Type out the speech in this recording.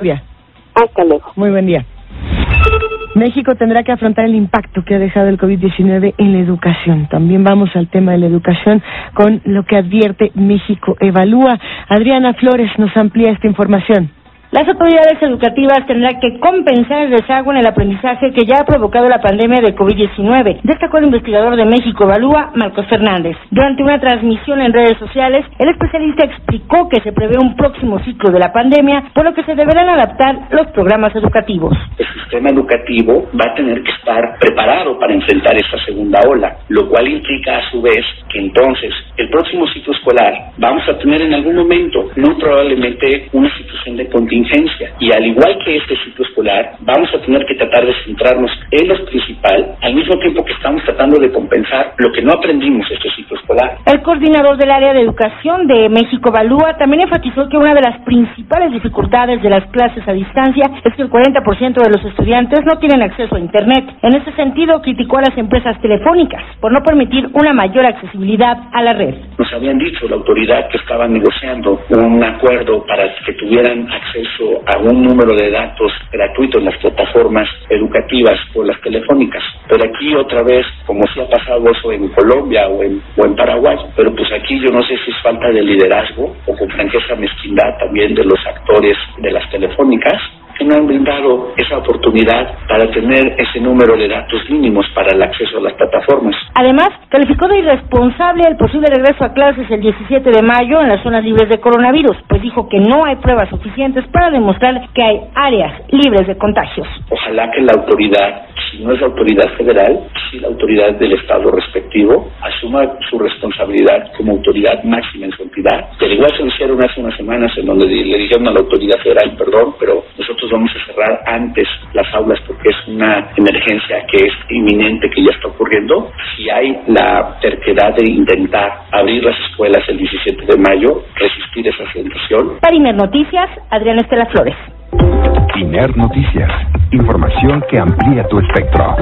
Bien. Hasta luego. Muy buen día. México tendrá que afrontar el impacto que ha dejado el COVID-19 en la educación. También vamos al tema de la educación con lo que advierte México Evalúa. Adriana Flores nos amplía esta información. Las autoridades educativas tendrán que compensar el rezago en el aprendizaje que ya ha provocado la pandemia de COVID-19, destacó el investigador de México Evalúa, Marcos Fernández. Durante una transmisión en redes sociales, el especialista explicó que se prevé un próximo ciclo de la pandemia, por lo que se deberán adaptar los programas educativos. Sistema educativo va a tener que estar preparado para enfrentar esta segunda ola, lo cual implica a su vez que entonces el próximo ciclo escolar vamos a tener en algún momento, muy probablemente, una situación de contingencia y al igual que este ciclo escolar, vamos a tener que tratar de centrarnos en lo principal, al mismo tiempo que estamos tratando de compensar lo que no aprendimos este ciclo escolar. El coordinador del área de educación de México Balúa también enfatizó que una de las principales dificultades de las clases a distancia es que el 40% de los estudiantes no tienen acceso a Internet. En ese sentido, criticó a las empresas telefónicas por no permitir una mayor accesibilidad a la red. Nos habían dicho la autoridad que estaban negociando un acuerdo para que tuvieran acceso a un número de datos gratuitos en las plataformas educativas o las telefónicas. Pero aquí otra vez, como si ha pasado eso en Colombia o en, Paraguay, pero pues aquí yo no sé si es falta de liderazgo o con franqueza mezquindad también de los actores de las telefónicas, no han brindado esa oportunidad para tener ese número de datos mínimos para el acceso a las plataformas. Además, calificó de irresponsable el posible regreso a clases el 17 de mayo en las zonas libres de coronavirus, pues dijo que no hay pruebas suficientes para demostrar que hay áreas libres de contagios. Ojalá que la autoridad si no es la autoridad federal, si la autoridad del Estado respectivo asuma su responsabilidad como autoridad máxima en su entidad. Pero igual se lo hicieron hace unas semanas en donde le dijeron a la autoridad federal, perdón, pero nosotros vamos a cerrar antes las aulas porque una emergencia que es inminente, que ya está ocurriendo. Si hay la terquedad de intentar abrir las escuelas el 17 de mayo, resistir esa situación. Para Noticias, Adriana Estela Flores. INER Noticias. Información que amplía tu espectro.